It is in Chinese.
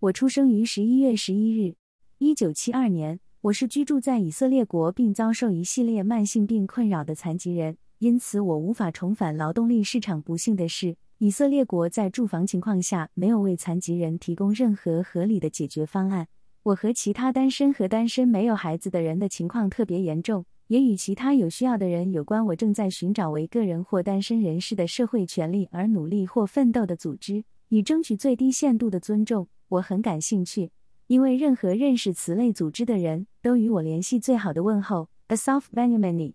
我出生于十一月十一日，一九七二年。我是居住在以色列国并遭受一系列慢性病困扰的残疾人，因此我无法重返劳动力市场。不幸的是，以色列国在住房情况下没有为残疾人提供任何合理的解决方案。我和其他单身和单身没有孩子的人的情况特别严重，也与其他有需要的人有关。我正在寻找为个人或单身人士的社会权利而努力或奋斗的组织，以争取最低限度的尊重。我很感兴趣。因为任何认识此类组织的人都与我联系，最好的问候，Asaf Benjamini。